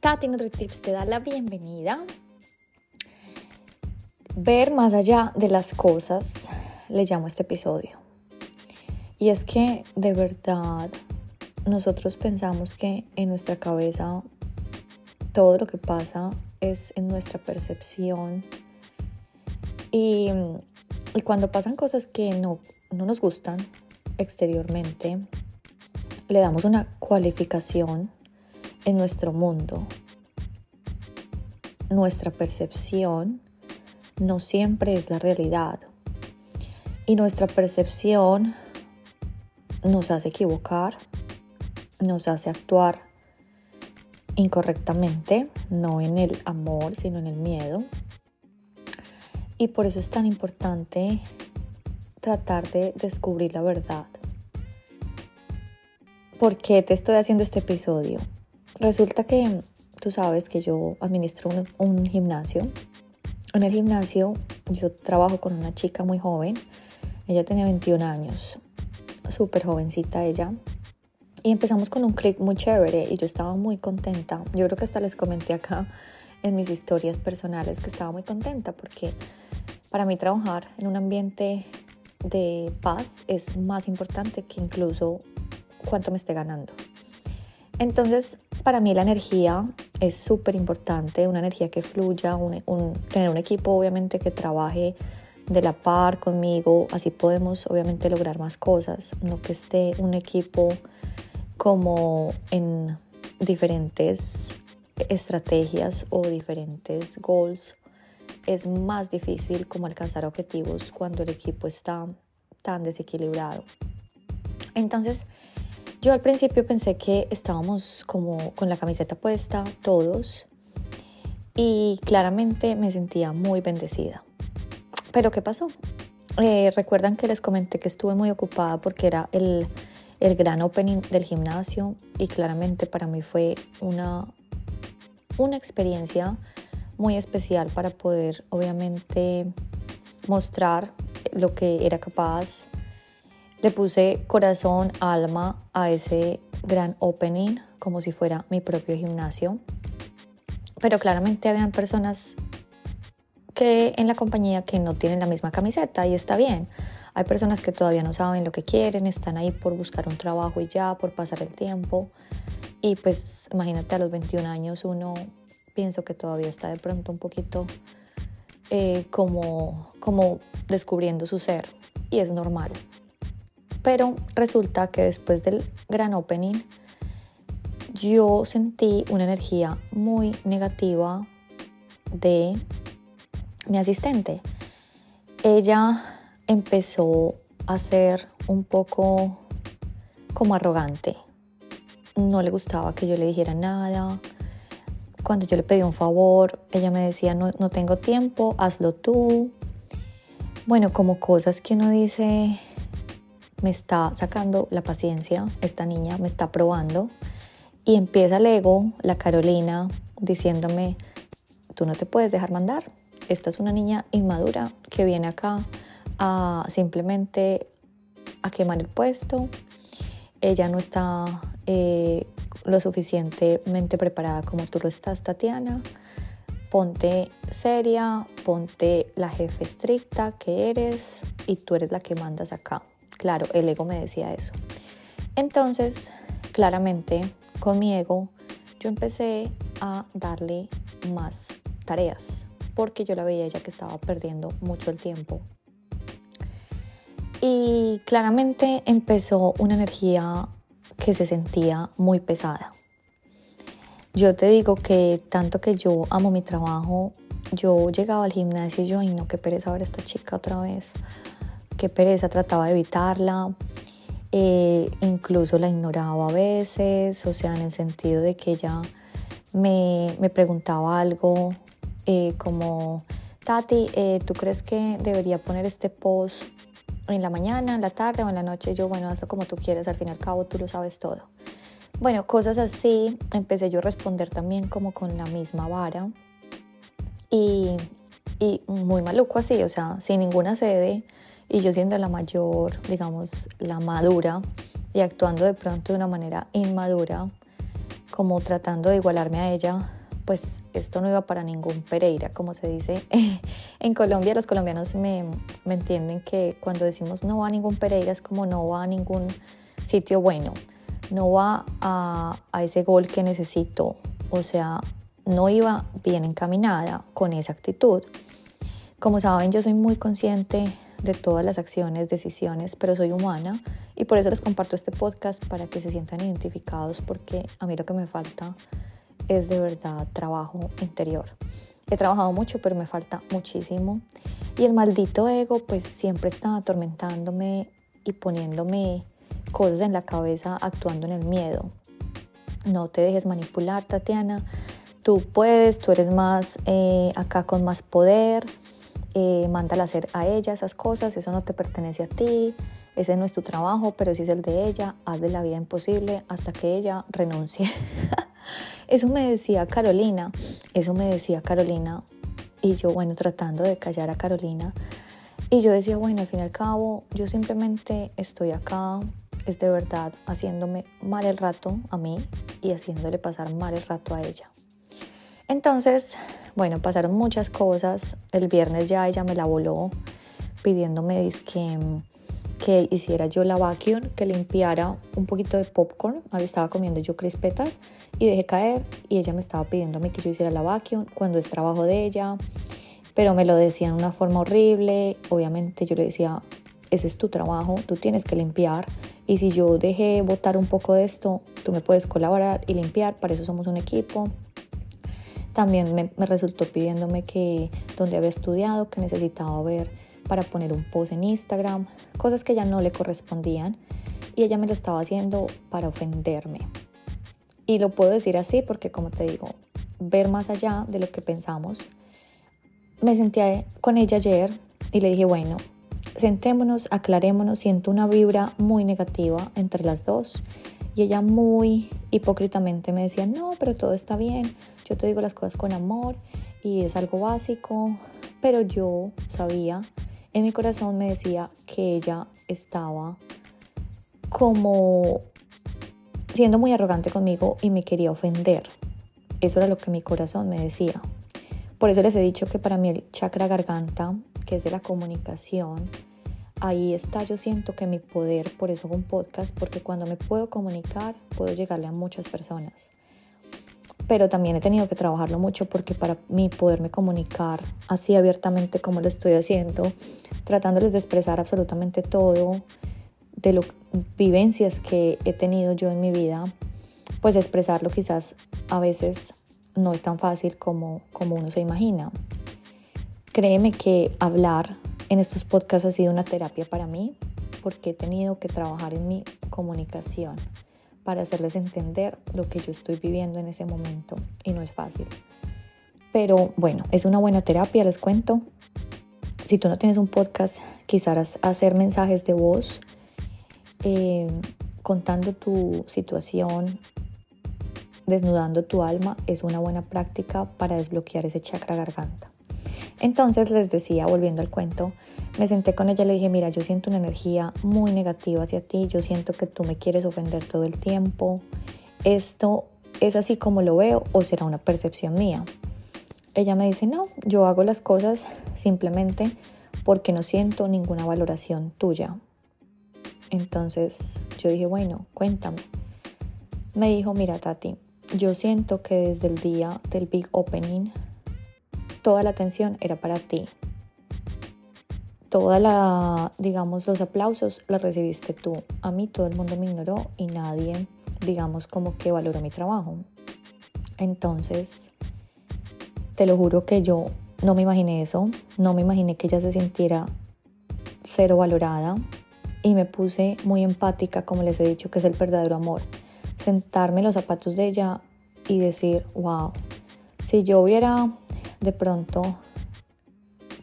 Tati NutriTips te da la bienvenida. Ver más allá de las cosas le llamo a este episodio. Y es que de verdad nosotros pensamos que en nuestra cabeza todo lo que pasa es en nuestra percepción. Y, y cuando pasan cosas que no, no nos gustan exteriormente, le damos una cualificación en nuestro mundo. Nuestra percepción no siempre es la realidad. Y nuestra percepción nos hace equivocar, nos hace actuar incorrectamente, no en el amor, sino en el miedo. Y por eso es tan importante tratar de descubrir la verdad. ¿Por qué te estoy haciendo este episodio? Resulta que tú sabes que yo administro un, gimnasio. En el gimnasio yo trabajo con una chica muy joven. Ella tenía 21 años, súper jovencita ella. Y empezamos con un clic muy chévere y yo estaba muy contenta. Yo creo que hasta les comenté acá en mis historias personales que estaba muy contenta porque para mí trabajar en un ambiente de paz es más importante que incluso cuánto me esté ganando. Entonces, para mí la energía es súper importante, una energía que fluya, tener un equipo obviamente que trabaje de la par conmigo, así podemos obviamente lograr más cosas, no que esté un equipo como en diferentes estrategias o diferentes goals. Es más difícil como alcanzar objetivos cuando el equipo está tan desequilibrado. Entonces, yo al principio pensé que estábamos como con la camiseta puesta todos y claramente me sentía muy bendecida. Pero ¿qué pasó? Eh, recuerdan que les comenté que estuve muy ocupada porque era el, el gran opening del gimnasio y claramente para mí fue una, una experiencia muy especial para poder obviamente mostrar lo que era capaz le puse corazón, alma a ese gran opening como si fuera mi propio gimnasio. Pero claramente habían personas que en la compañía que no tienen la misma camiseta y está bien. Hay personas que todavía no saben lo que quieren, están ahí por buscar un trabajo y ya, por pasar el tiempo. Y pues imagínate a los 21 años uno pienso que todavía está de pronto un poquito eh, como, como descubriendo su ser y es normal. Pero resulta que después del gran opening yo sentí una energía muy negativa de mi asistente. Ella empezó a ser un poco como arrogante. No le gustaba que yo le dijera nada. Cuando yo le pedí un favor, ella me decía, no, no tengo tiempo, hazlo tú. Bueno, como cosas que uno dice, me está sacando la paciencia, esta niña me está probando y empieza el la Carolina, diciéndome, tú no te puedes dejar mandar, esta es una niña inmadura que viene acá a simplemente a quemar el puesto, ella no está eh, lo suficientemente preparada como tú lo estás, Tatiana. Ponte seria, ponte la jefe estricta que eres y tú eres la que mandas acá. Claro, el ego me decía eso. Entonces, claramente, con mi ego, yo empecé a darle más tareas, porque yo la veía ya que estaba perdiendo mucho el tiempo. Y claramente empezó una energía que se sentía muy pesada. Yo te digo que tanto que yo amo mi trabajo, yo llegaba al gimnasio y yo, ay no, qué pereza ver esta chica otra vez qué pereza, trataba de evitarla, eh, incluso la ignoraba a veces, o sea, en el sentido de que ella me, preguntaba algo eh, como, Tati, eh, ¿tú crees que debería poner este post en la mañana, en la tarde o en la noche? yo, bueno, hazlo como tú quieres, al fin y al cabo tú lo sabes todo. Bueno, cosas así, empecé yo a responder también como con la misma vara y, y muy maluco así, o sea, sin ninguna sede y yo siendo la mayor, digamos, la madura y actuando de pronto de una manera inmadura, como tratando de igualarme a ella, pues esto no iba para ningún Pereira, como se dice. en Colombia los colombianos me, me entienden que cuando decimos no va a ningún Pereira es como no va a ningún sitio bueno, no va a, a ese gol que necesito, o sea, no iba bien encaminada con esa actitud. Como saben, yo soy muy consciente de todas las acciones, decisiones, pero soy humana y por eso les comparto este podcast para que se sientan identificados porque a mí lo que me falta es de verdad trabajo interior. He trabajado mucho, pero me falta muchísimo. Y el maldito ego pues siempre está atormentándome y poniéndome cosas en la cabeza actuando en el miedo. No te dejes manipular, Tatiana. Tú puedes, tú eres más eh, acá con más poder. Eh, mándala hacer a ella esas cosas, eso no te pertenece a ti, ese no es tu trabajo, pero si es el de ella, haz de la vida imposible hasta que ella renuncie. eso me decía Carolina, eso me decía Carolina, y yo, bueno, tratando de callar a Carolina, y yo decía, bueno, al fin y al cabo, yo simplemente estoy acá es de verdad haciéndome mal el rato a mí y haciéndole pasar mal el rato a ella. Entonces, bueno, pasaron muchas cosas. El viernes ya ella me la voló pidiéndome que, que hiciera yo la vacuum, que limpiara un poquito de popcorn. Ahí estaba comiendo yo crispetas y dejé caer y ella me estaba pidiéndome que yo hiciera la vacuum cuando es trabajo de ella. Pero me lo decía de una forma horrible. Obviamente yo le decía, ese es tu trabajo, tú tienes que limpiar y si yo dejé botar un poco de esto, tú me puedes colaborar y limpiar, para eso somos un equipo. También me, resultó pidiéndome que donde había estudiado, que necesitaba ver para poner un post en Instagram, cosas que ya no le correspondían y ella me lo estaba haciendo para ofenderme. Y lo puedo decir así porque como te digo, ver más allá de lo que pensamos. Me senté con ella ayer y le dije, bueno, sentémonos, aclarémonos, siento una vibra muy negativa entre las dos. Y ella muy hipócritamente me decía, no, pero todo está bien, yo te digo las cosas con amor y es algo básico, pero yo sabía, en mi corazón me decía que ella estaba como siendo muy arrogante conmigo y me quería ofender. Eso era lo que mi corazón me decía. Por eso les he dicho que para mí el chakra garganta, que es de la comunicación, ahí está yo siento que mi poder, por eso hago un podcast, porque cuando me puedo comunicar puedo llegarle a muchas personas. Pero también he tenido que trabajarlo mucho porque para mí poderme comunicar así abiertamente como lo estoy haciendo, tratándoles de expresar absolutamente todo de las vivencias que he tenido yo en mi vida, pues expresarlo quizás a veces no es tan fácil como, como uno se imagina. Créeme que hablar en estos podcasts ha sido una terapia para mí porque he tenido que trabajar en mi comunicación para hacerles entender lo que yo estoy viviendo en ese momento y no es fácil. Pero bueno, es una buena terapia, les cuento. Si tú no tienes un podcast, quizás hacer mensajes de voz eh, contando tu situación, desnudando tu alma, es una buena práctica para desbloquear ese chakra garganta. Entonces les decía, volviendo al cuento, me senté con ella y le dije, mira, yo siento una energía muy negativa hacia ti, yo siento que tú me quieres ofender todo el tiempo. ¿Esto es así como lo veo o será una percepción mía? Ella me dice, no, yo hago las cosas simplemente porque no siento ninguna valoración tuya. Entonces yo dije, bueno, cuéntame. Me dijo, mira Tati, yo siento que desde el día del Big Opening toda la atención era para ti. Toda la, digamos, los aplausos los recibiste tú. A mí todo el mundo me ignoró y nadie, digamos, como que valoró mi trabajo. Entonces, te lo juro que yo no me imaginé eso, no me imaginé que ella se sintiera cero valorada y me puse muy empática, como les he dicho, que es el verdadero amor. Sentarme en los zapatos de ella y decir, wow, si yo hubiera de pronto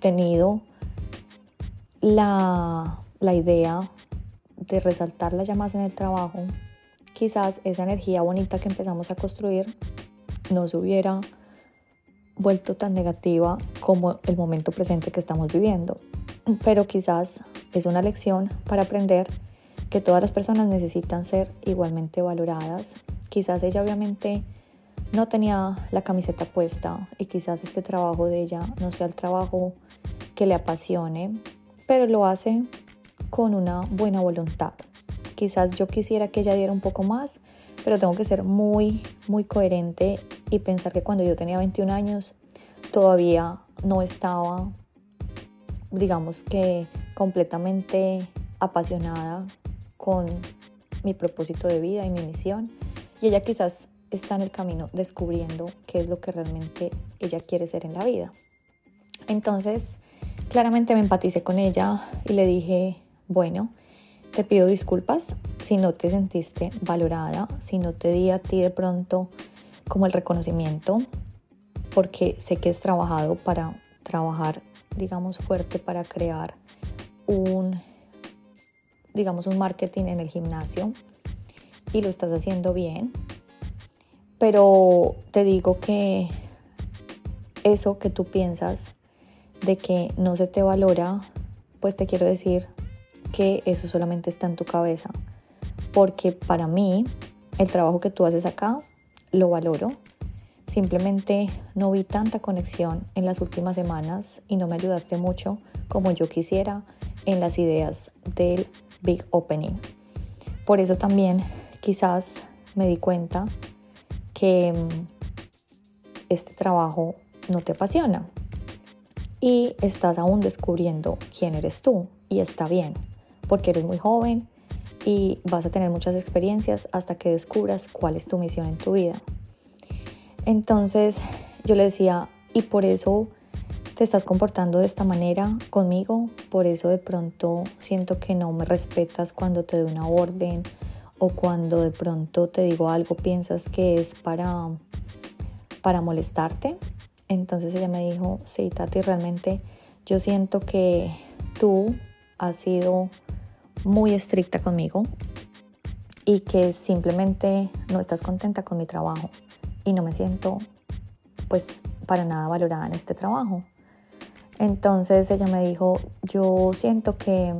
tenido la, idea de resaltar las llamas en el trabajo, quizás esa energía bonita que empezamos a construir no se hubiera vuelto tan negativa como el momento presente que estamos viviendo. Pero quizás es una lección para aprender que todas las personas necesitan ser igualmente valoradas Quizás ella obviamente no tenía la camiseta puesta y quizás este trabajo de ella no sea el trabajo que le apasione, pero lo hace con una buena voluntad. Quizás yo quisiera que ella diera un poco más, pero tengo que ser muy, muy coherente y pensar que cuando yo tenía 21 años todavía no estaba, digamos que completamente apasionada con mi propósito de vida y mi misión. Y ella quizás está en el camino descubriendo qué es lo que realmente ella quiere ser en la vida. Entonces, claramente me empaticé con ella y le dije, bueno, te pido disculpas si no te sentiste valorada, si no te di a ti de pronto como el reconocimiento, porque sé que has trabajado para trabajar, digamos, fuerte para crear un, digamos, un marketing en el gimnasio y lo estás haciendo bien. Pero te digo que eso que tú piensas de que no se te valora, pues te quiero decir que eso solamente está en tu cabeza. Porque para mí, el trabajo que tú haces acá, lo valoro. Simplemente no vi tanta conexión en las últimas semanas y no me ayudaste mucho como yo quisiera en las ideas del Big Opening. Por eso también quizás me di cuenta que mm, este trabajo no te apasiona y estás aún descubriendo quién eres tú y está bien porque eres muy joven y vas a tener muchas experiencias hasta que descubras cuál es tu misión en tu vida. Entonces yo le decía, y por eso te estás comportando de esta manera conmigo, por eso de pronto siento que no me respetas cuando te doy una orden o cuando de pronto te digo algo piensas que es para, para molestarte. Entonces ella me dijo, sí, Tati, realmente yo siento que tú has sido muy estricta conmigo y que simplemente no estás contenta con mi trabajo y no me siento pues para nada valorada en este trabajo. Entonces ella me dijo, yo siento que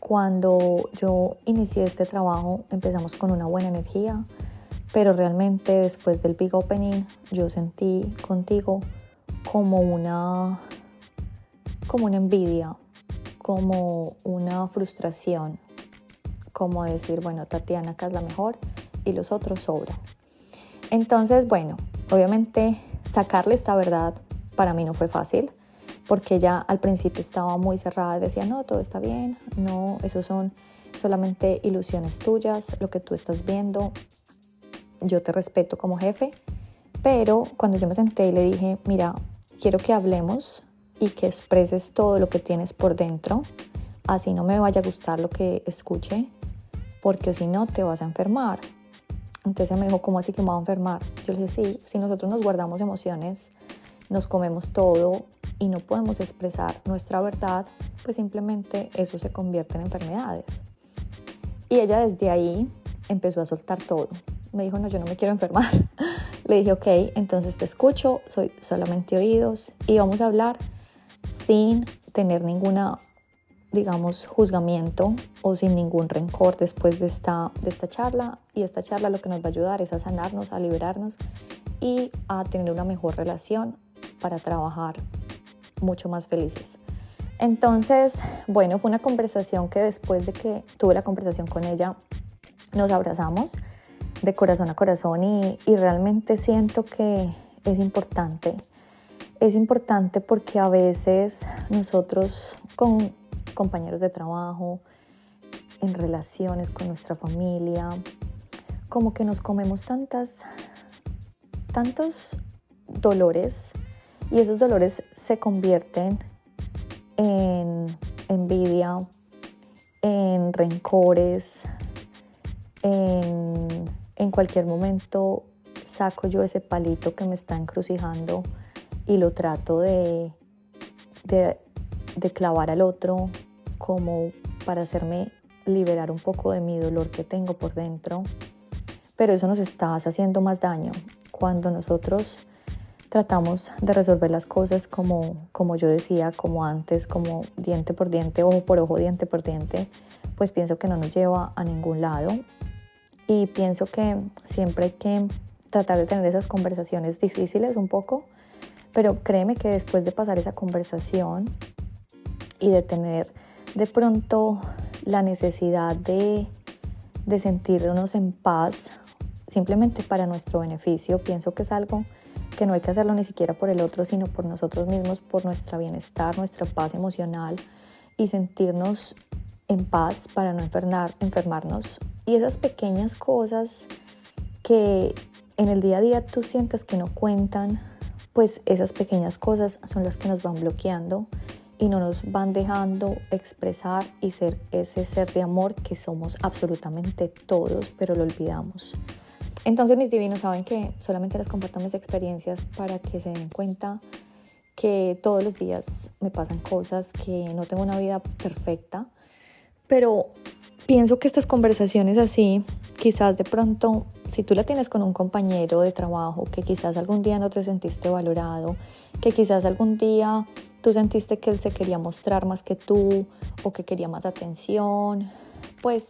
cuando yo inicié este trabajo empezamos con una buena energía, pero realmente después del Big Opening yo sentí contigo como una, como una envidia, como una frustración, como decir, bueno, Tatiana acá es la mejor y los otros sobran. Entonces, bueno, obviamente sacarle esta verdad para mí no fue fácil porque ya al principio estaba muy cerrada, decía, no, todo está bien, no, eso son solamente ilusiones tuyas, lo que tú estás viendo, yo te respeto como jefe, pero cuando yo me senté y le dije, mira, quiero que hablemos y que expreses todo lo que tienes por dentro, así no me vaya a gustar lo que escuche, porque si no te vas a enfermar. Entonces me dijo, ¿cómo así que me voy a enfermar? Yo le dije, sí, si nosotros nos guardamos emociones, nos comemos todo y no podemos expresar nuestra verdad, pues simplemente eso se convierte en enfermedades. Y ella desde ahí empezó a soltar todo. Me dijo, no, yo no me quiero enfermar. Le dije, ok, entonces te escucho, soy solamente oídos y vamos a hablar sin tener ninguna, digamos, juzgamiento o sin ningún rencor después de esta, de esta charla. Y esta charla lo que nos va a ayudar es a sanarnos, a liberarnos y a tener una mejor relación para trabajar mucho más felices. Entonces, bueno, fue una conversación que después de que tuve la conversación con ella, nos abrazamos de corazón a corazón y, y realmente siento que es importante. Es importante porque a veces nosotros con compañeros de trabajo, en relaciones con nuestra familia, como que nos comemos tantas, tantos dolores y esos dolores se convierten en envidia, en rencores, en, cualquier momento saco yo ese palito que me está encrucijando y lo trato de, de, de, clavar al otro como para hacerme liberar un poco de mi dolor que tengo por dentro. Pero eso nos está haciendo más daño. Cuando nosotros tratamos de resolver las cosas como, como yo decía, como antes, como diente por diente, ojo por ojo, diente por diente, pues pienso que no nos lleva a ningún lado. y pienso que siempre hay que tratar de tener esas conversaciones difíciles un poco, pero créeme que después de pasar esa conversación y de tener de pronto la necesidad de, de sentirnos en paz, simplemente para nuestro beneficio, pienso que es algo que no hay que hacerlo ni siquiera por el otro, sino por nosotros mismos, por nuestro bienestar, nuestra paz emocional y sentirnos en paz para no enfermar, enfermarnos y esas pequeñas cosas que en el día a día tú sientes que no cuentan, pues esas pequeñas cosas son las que nos van bloqueando y no nos van dejando expresar y ser ese ser de amor que somos absolutamente todos, pero lo olvidamos. Entonces mis divinos saben que solamente les comparto mis experiencias para que se den cuenta que todos los días me pasan cosas, que no tengo una vida perfecta, pero pienso que estas conversaciones así, quizás de pronto, si tú la tienes con un compañero de trabajo, que quizás algún día no te sentiste valorado, que quizás algún día tú sentiste que él se quería mostrar más que tú o que quería más atención, pues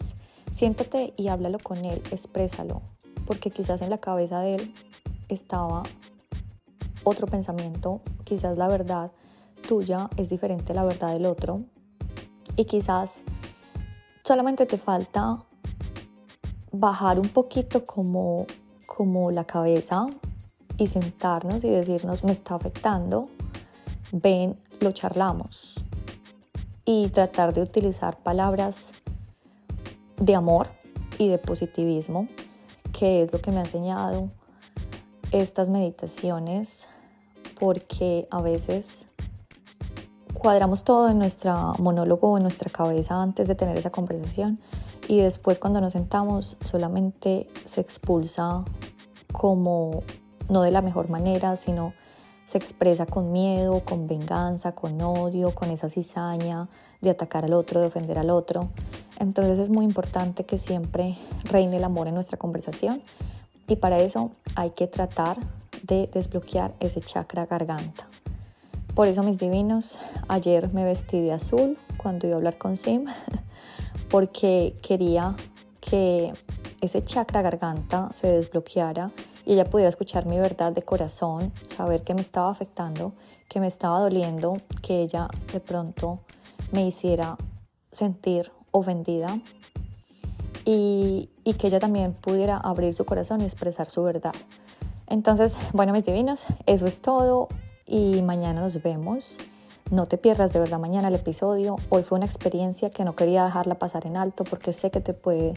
siéntate y háblalo con él, exprésalo, porque quizás en la cabeza de él estaba otro pensamiento, quizás la verdad tuya es diferente a la verdad del otro y quizás solamente te falta bajar un poquito como, como la cabeza y sentarnos y decirnos, me está afectando, ven, lo charlamos. Y tratar de utilizar palabras de amor y de positivismo, que es lo que me ha enseñado estas meditaciones, porque a veces cuadramos todo en nuestro monólogo, en nuestra cabeza antes de tener esa conversación y después cuando nos sentamos solamente se expulsa como no de la mejor manera, sino se expresa con miedo, con venganza, con odio, con esa cizaña de atacar al otro, de ofender al otro. Entonces es muy importante que siempre reine el amor en nuestra conversación y para eso hay que tratar de desbloquear ese chakra garganta. Por eso, mis divinos, ayer me vestí de azul cuando iba a hablar con Sim, porque quería que ese chakra garganta se desbloqueara y ella pudiera escuchar mi verdad de corazón, saber que me estaba afectando, que me estaba doliendo, que ella de pronto me hiciera sentir ofendida y, que ella también pudiera abrir su corazón y expresar su verdad. Entonces, bueno, mis divinos, eso es todo y mañana nos vemos. No te pierdas de verdad mañana el episodio. Hoy fue una experiencia que no quería dejarla pasar en alto porque sé que te puede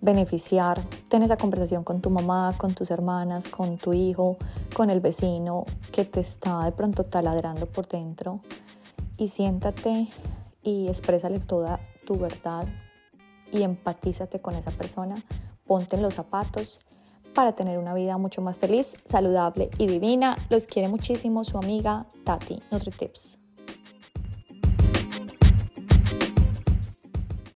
beneficiar. Ten esa conversación con tu mamá, con tus hermanas, con tu hijo, con el vecino que te está de pronto taladrando por dentro. Y siéntate y exprésale toda tu verdad y empatízate con esa persona. Ponte en los zapatos para tener una vida mucho más feliz, saludable y divina. Los quiere muchísimo su amiga Tati, NutriTips.